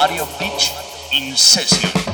Mario Beach in session.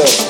Good.